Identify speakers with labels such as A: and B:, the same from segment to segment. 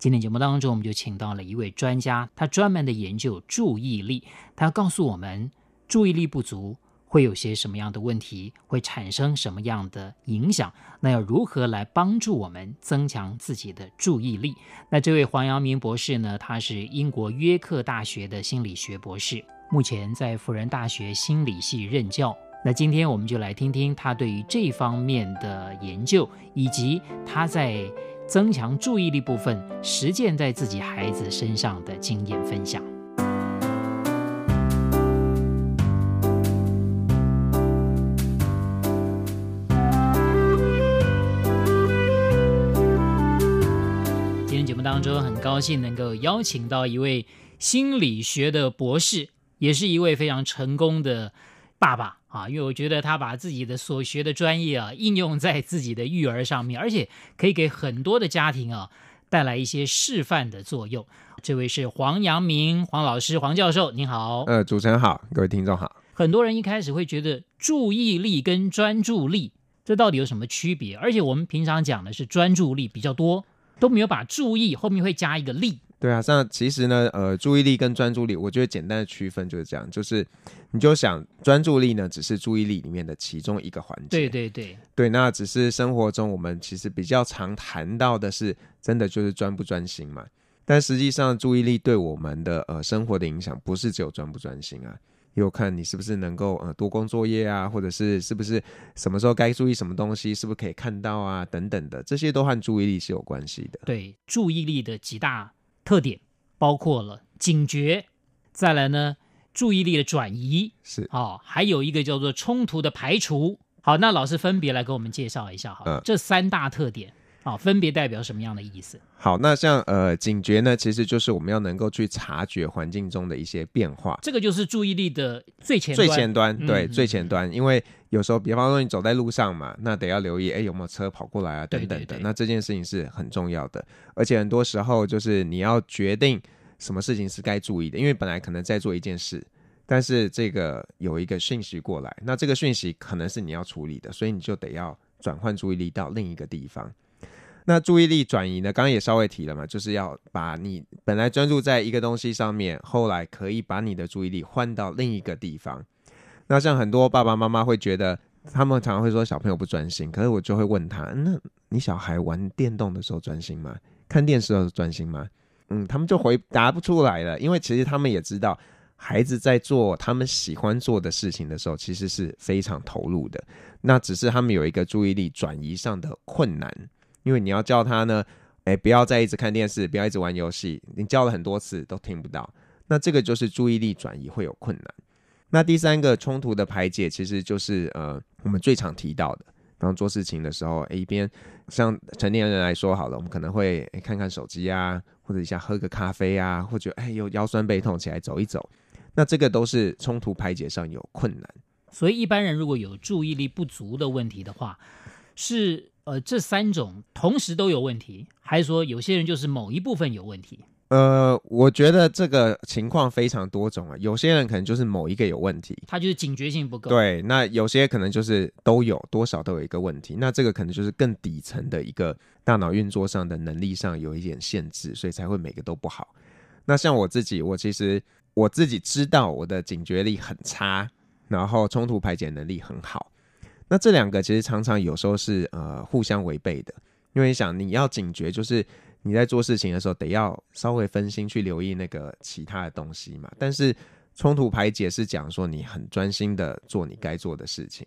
A: 今天节目当中，我们就请到了一位专家，他专门的研究注意力。他告诉我们，注意力不足会有些什么样的问题，会产生什么样的影响？那要如何来帮助我们增强自己的注意力？那这位黄阳明博士呢？他是英国约克大学的心理学博士，目前在辅仁大学心理系任教。那今天我们就来听听他对于这方面的研究，以及他在增强注意力部分实践在自己孩子身上的经验分享。今天节目当中，很高兴能够邀请到一位心理学的博士，也是一位非常成功的爸爸。啊，因为我觉得他把自己的所学的专业啊应用在自己的育儿上面，而且可以给很多的家庭啊带来一些示范的作用。这位是黄阳明黄老师黄教授，您好。
B: 呃，主持人好，各位听众好。
A: 很多人一开始会觉得注意力跟专注力这到底有什么区别？而且我们平常讲的是专注力比较多，都没有把注意后面会加一个力。
B: 对啊，像其实呢，呃，注意力跟专注力，我觉得简单的区分就是这样，就是你就想专注力呢，只是注意力里面的其中一个环节。
A: 对对对，
B: 对，那只是生活中我们其实比较常谈到的是，真的就是专不专心嘛。但实际上，注意力对我们的呃生活的影响，不是只有专不专心啊，有看你是不是能够呃多工作业啊，或者是是不是什么时候该注意什么东西，是不是可以看到啊，等等的，这些都和注意力是有关系的。
A: 对，注意力的极大。特点包括了警觉，再来呢，注意力的转移
B: 是
A: 啊、哦，还有一个叫做冲突的排除。好，那老师分别来给我们介绍一下哈，嗯、这三大特点啊、哦，分别代表什么样的意思？
B: 好，那像呃警觉呢，其实就是我们要能够去察觉环境中的一些变化，
A: 这个就是注意力的最前端
B: 最前端，对，
A: 嗯、
B: 最前端，因为。有时候，比方说你走在路上嘛，那得要留意，哎，有没有车跑过来啊，等等的。对对对，那这件事情是很重要的，而且很多时候就是你要决定什么事情是该注意的，因为本来可能在做一件事，但是这个有一个讯息过来，那这个讯息可能是你要处理的，所以你就得要转换注意力到另一个地方。那注意力转移呢，刚刚也稍微提了嘛，就是要把你本来专注在一个东西上面，后来可以把你的注意力换到另一个地方。那像很多爸爸妈妈会觉得，他们常常会说小朋友不专心，可是我就会问他，那你小孩玩电动的时候专心吗？看电视的时候专心吗？嗯，他们就回答不出来了，因为其实他们也知道，孩子在做他们喜欢做的事情的时候，其实是非常投入的。那只是他们有一个注意力转移上的困难，因为你要叫他呢，哎，不要再一直看电视，不要一直玩游戏，你叫了很多次都听不到，那这个就是注意力转移会有困难。那第三个冲突的排解，其实就是呃，我们最常提到的，当做事情的时候，一边像成年人来说好了，我们可能会看看手机啊，或者一下喝个咖啡啊，或者哎又腰酸背痛起来走一走，那这个都是冲突排解上有困难。
A: 所以一般人如果有注意力不足的问题的话，是呃这三种同时都有问题，还是说有些人就是某一部分有问题？
B: 呃，我觉得这个情况非常多种啊。有些人可能就是某一个有问题，
A: 他就是警觉性不够。
B: 对，那有些可能就是都有，多少都有一个问题。那这个可能就是更底层的一个大脑运作上的能力上有一点限制，所以才会每个都不好。那像我自己，我其实我自己知道我的警觉力很差，然后冲突排解能力很好。那这两个其实常常有时候是呃互相违背的，因为你想你要警觉就是。你在做事情的时候，得要稍微分心去留意那个其他的东西嘛。但是冲突排解是讲说你很专心的做你该做的事情，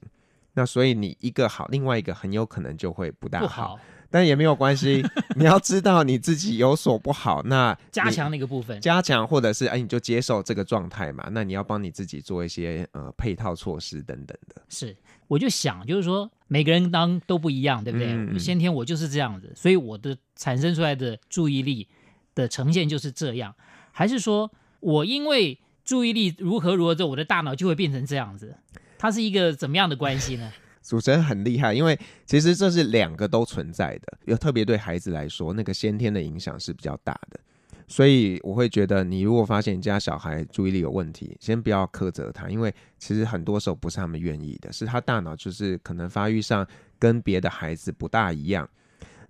B: 那所以你一个好，另外一个很有可能就会不大好。但也没有关系，你要知道你自己有所不好，那
A: 加强那个部分，
B: 加强或者是哎，你就接受这个状态嘛。那你要帮你自己做一些呃配套措施等等的。
A: 是，我就想就是说，每个人当都不一样，对不对？先天我就是这样子，所以我的产生出来的注意力的呈现就是这样。还是说我因为注意力如何如何之后，我的大脑就会变成这样子？它是一个怎么样的关系呢？
B: 主持人很厉害，因为其实这是两个都存在的，有特别对孩子来说，那个先天的影响是比较大的。所以我会觉得，你如果发现你家小孩注意力有问题，先不要苛责他，因为其实很多时候不是他们愿意的，是他大脑就是可能发育上跟别的孩子不大一样。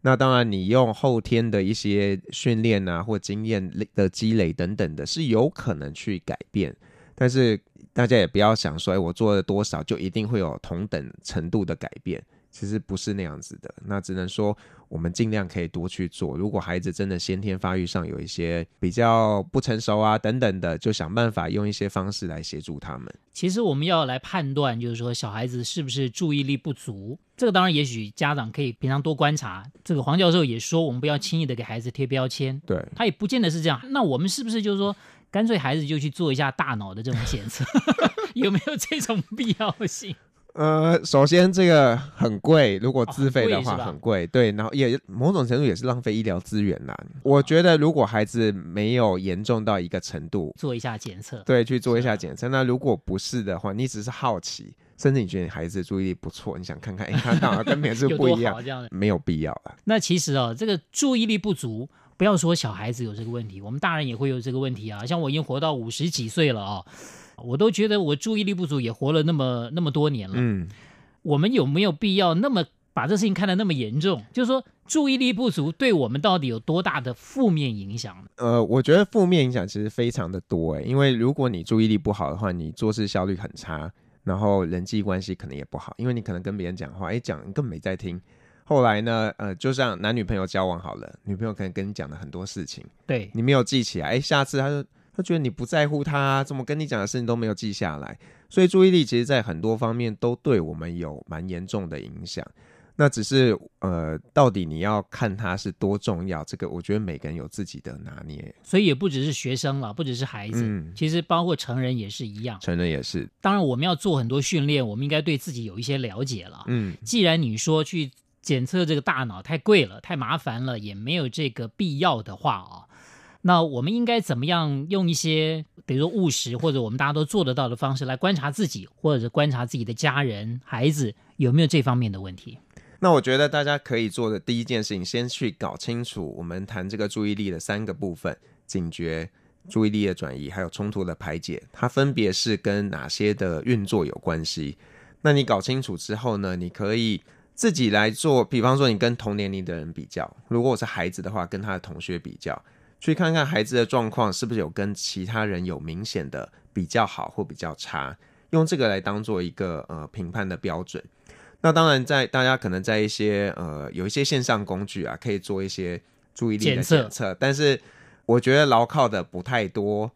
B: 那当然，你用后天的一些训练啊，或经验的积累等等的，是有可能去改变。但是大家也不要想说，哎，我做了多少就一定会有同等程度的改变。其实不是那样子的，那只能说我们尽量可以多去做。如果孩子真的先天发育上有一些比较不成熟啊等等的，就想办法用一些方式来协助他们。
A: 其实我们要来判断，就是说小孩子是不是注意力不足，这个当然也许家长可以平常多观察。这个黄教授也说，我们不要轻易的给孩子贴标签。
B: 对，
A: 他也不见得是这样。那我们是不是就是说，干脆孩子就去做一下大脑的这种检测，有没有这种必要性？
B: 呃，首先这个很贵，如果自费的话很贵，哦，很贵，对，然后也某种程度也是浪费医疗资源啦。我觉得如果孩子没有严重到一个程度，
A: 做一下检测，
B: 对，去做一下检测。那如果不是的话，你只是好奇，甚至你觉得你孩子注意力不错，你想看看，哎，他大脑跟别人是不一样，这样没有必要啊。
A: 那其实哦，这个注意力不足，不要说小孩子有这个问题，我们大人也会有这个问题啊。像我已经活到五十几岁了啊，哦。我都觉得我注意力不足，也活了那么那么多年了。嗯，我们有没有必要那么把这事情看得那么严重？就是说，注意力不足对我们到底有多大的负面影响？
B: 呃，我觉得负面影响其实非常的多诶，因为如果你注意力不好的话，你做事效率很差，然后人际关系可能也不好，因为你可能跟别人讲话，哎，讲你根本没在听。后来呢，呃，就像男女朋友交往好了，女朋友可能跟你讲了很多事情，
A: 对
B: 你没有记起来，哎，下次他就。他觉得你不在乎他，怎么跟你讲的事情都没有记下来，所以注意力其实在很多方面都对我们有蛮严重的影响。那只是呃，到底你要看他是多重要，这个我觉得每个人有自己的拿捏。
A: 所以也不只是学生了，不只是孩子，嗯，其实包括成人也是一样。
B: 成人也是。
A: 当然，我们要做很多训练，我们应该对自己有一些了解了。嗯，既然你说去检测这个大脑太贵了，太麻烦了，也没有这个必要的话啊。那我们应该怎么样用一些，比如说务实或者我们大家都做得到的方式来观察自己，或者是观察自己的家人、孩子有没有这方面的问题？
B: 那我觉得大家可以做的第一件事情，先去搞清楚我们谈这个注意力的三个部分：警觉、注意力的转移，还有冲突的排解，它分别是跟哪些的运作有关系。那你搞清楚之后呢，你可以自己来做，比方说你跟同年龄的人比较，如果我是孩子的话，跟他的同学比较。去看看孩子的状况是不是有跟其他人有明显的比较好或比较差，用这个来当做一个呃评判的标准。那当然，在大家可能在一些呃有一些线上工具啊，可以做一些注意力的检测，但是我觉得牢靠的不太多。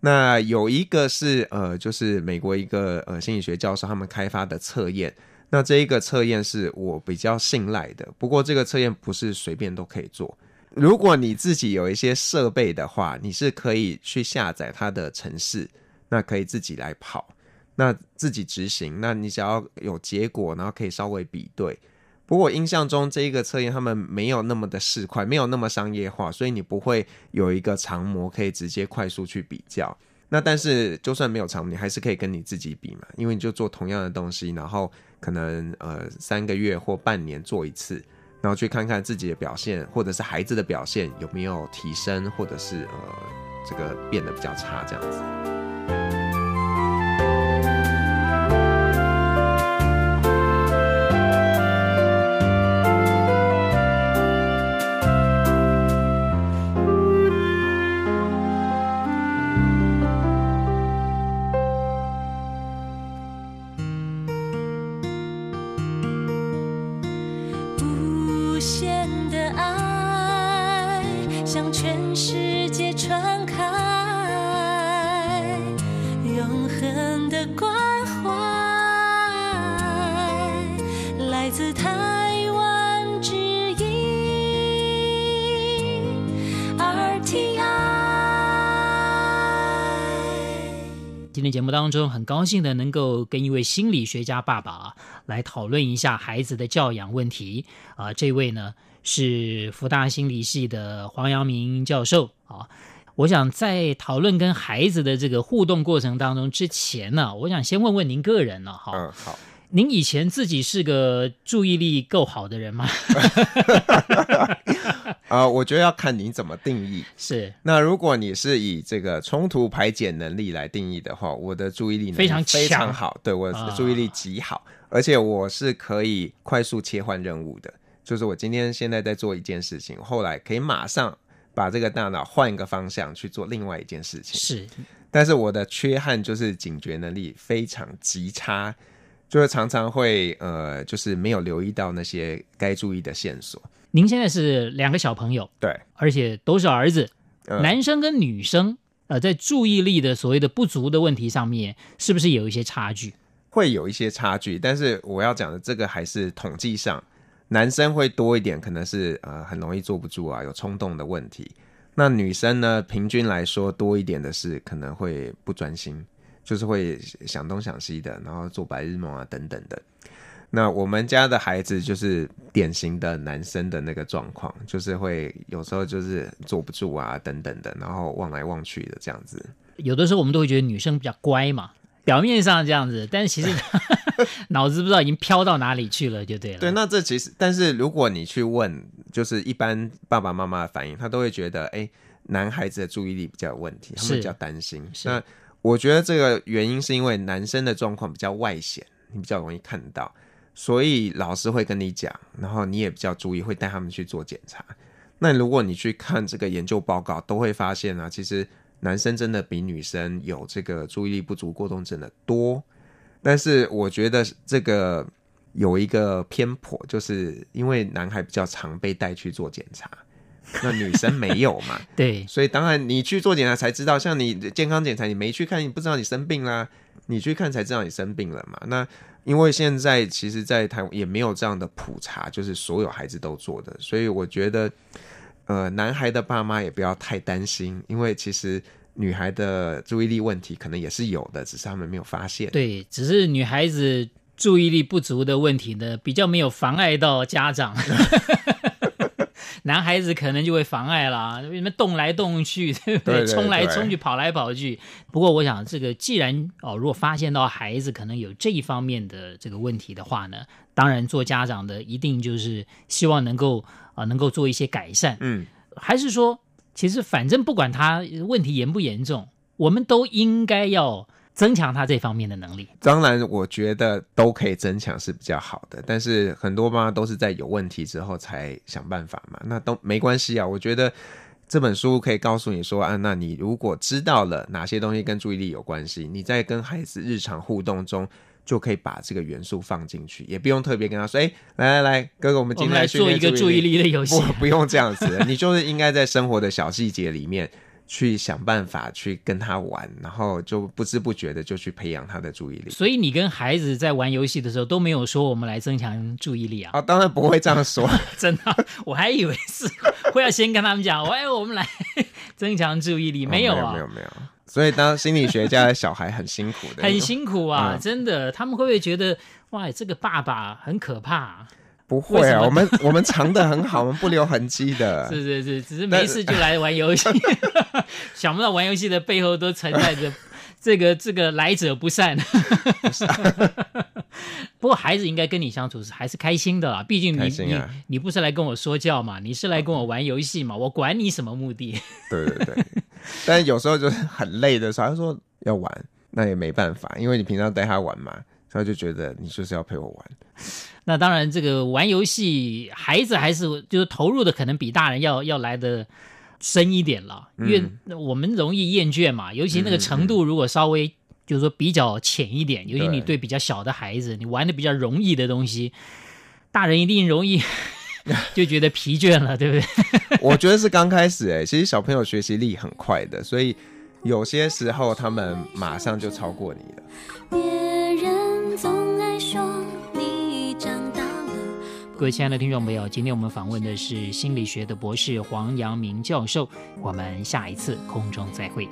B: 那有一个是呃，就是美国一个呃心理学教授他们开发的测验，那这一个测验是我比较信赖的。不过这个测验不是随便都可以做。如果你自己有一些设备的话，你是可以去下载它的程式，那可以自己来跑，那自己执行。那你只要有结果，然后可以稍微比对。不过我印象中这一个测验他们没有那么的市侩，没有那么商业化，所以你不会有一个长模可以直接快速去比较。那但是就算没有长，你还是可以跟你自己比嘛，因为你就做同样的东西，然后可能呃三个月或半年做一次。然后去看看自己的表现，或者是孩子的表现有没有提升，或者是呃，这个变得比较差这样子。
C: 向全世界传开，永恒的关怀来自台湾之音 RTI。
A: 今天节目当中，很高兴的能够跟一位心理学家爸爸来讨论一下孩子的教养问题啊，这位呢？是福大心理系的黄阳明教授啊。我想在讨论跟孩子的这个互动过程当中之前呢，我想先问问您个人呢，哈，
B: 嗯，好。
A: 您以前自己是个注意力够好的人吗？
B: 啊、呃，我觉得要看你怎么定义。
A: 是，
B: 那如果你是以这个冲突排解能力来定义的话，我的注意力
A: 非常
B: 非常好，对，我的注意力极好，啊，而且我是可以快速切换任务的。就是我今天现在在做一件事情，后来可以马上把这个大脑换一个方向去做另外一件事情。
A: 是，
B: 但是我的缺憾就是警觉能力非常极差。就是常常会呃，就是没有留意到那些该注意的线索。
A: 您现在是两个小朋友，
B: 对，
A: 而且都是儿子，
B: 呃、
A: 男生跟女生，呃，在注意力的所谓的不足的问题上面，是不是有一些差距？
B: 会有一些差距，但是我要讲的这个还是统计上，男生会多一点，可能是呃很容易坐不住啊，有冲动的问题。那女生呢，平均来说多一点的是可能会不专心。就是会想东想西的，然后做白日梦啊等等的。那我们家的孩子就是典型的男生的那个状况，就是会有时候就是坐不住啊等等的，然后望来望去的这样子。
A: 有的时候我们都会觉得女生比较乖嘛，表面上这样子，但是其实脑子不知道已经飘到哪里去了，就对了。
B: 对，那这其实，但是如果你去问，就是一般爸爸妈妈的反应，他都会觉得，哎，男孩子的注意力比较有问题，他们比较担心。那我觉得这个原因是因为男生的状况比较外显，你比较容易看到，所以老师会跟你讲，然后你也比较注意，会带他们去做检查。那如果你去看这个研究报告，都会发现啊，其实男生真的比女生有这个注意力不足过动症的多。但是我觉得这个有一个偏颇，就是因为男孩比较常被带去做检查。那女生没有嘛？
A: 对，
B: 所以当然你去做检查才知道，像你健康检查你没去看，你不知道你生病啦，你去看才知道你生病了嘛。那因为现在其实，在台湾也没有这样的普查，就是所有孩子都做的，所以我觉得，呃，男孩的爸妈也不要太担心，因为其实女孩的注意力问题可能也是有的，只是他们没有发现。对，
A: 只是女孩子注意力不足的问题呢，比较没有妨碍到家长。男孩子可能就会妨碍啦，为什么动来动去，对不对？对对对，冲来冲去，跑来跑去。不过，我想这个既然哦，如果发现到孩子可能有这一方面的这个问题的话呢，当然做家长的一定就是希望能够啊、呃，能够做一些改善。嗯，还是说，其实反正不管他问题严不严重，我们都应该要。增强他这方面的能力，
B: 当然我觉得都可以增强是比较好的，但是很多妈妈都是在有问题之后才想办法嘛，那都没关系啊。我觉得这本书可以告诉你说啊，那你如果知道了哪些东西跟注意力有关系，你在跟孩子日常互动中就可以把这个元素放进去，也不用特别跟他说，哎，来来来，哥哥，我们今天来
A: 做一个注意力的游戏，
B: 不，不用这样子，你就是应该在生活的小细节里面。去想办法去跟他玩，然后就不知不觉的就去培养他的注意力。
A: 所以你跟孩子在玩游戏的时候都没有说我们来增强注意力啊？
B: 啊，当然不会这样说，
A: 真的，我还以为是会要先跟他们讲，哎，我们来增强注意力，没有啊，
B: 没有没有。没有所以当心理学家的小孩很辛苦的，
A: 很辛苦啊，嗯、真的，他们会不会觉得哇，这个爸爸很可怕啊？
B: 不会啊，我们我们藏的很好，我们不留痕迹的。
A: 是是是，只是没事就来玩游戏，想不到玩游戏的背后都存在着这个这个来者不善。不，过孩子应该跟你相处是还是开心的啦，毕竟你、啊、你你不是来跟我说教嘛，你是来跟我玩游戏嘛，我管你什么目的。
B: 对对对，但是有时候就是很累的时候，他说要玩，那也没办法，因为你平常带他玩嘛，他就觉得你就是要陪我玩。
A: 那当然，这个玩游戏，孩子还是就是投入的，可能比大人要要来的深一点了，因为我们容易厌倦嘛。尤其那个程度，如果稍微就是说比较浅一点，尤其你对比较小的孩子，你玩的比较容易的东西，大人一定容易 就觉得疲倦了，对不对？
B: 我觉得是刚开始哎，其实小朋友学习力很快的，所以有些时候他们马上就超过你了。别人总爱说。
A: 各位亲爱的听众朋友，今天我们访问的是心理学的博士黄阳明教授，我们下一次空中再会。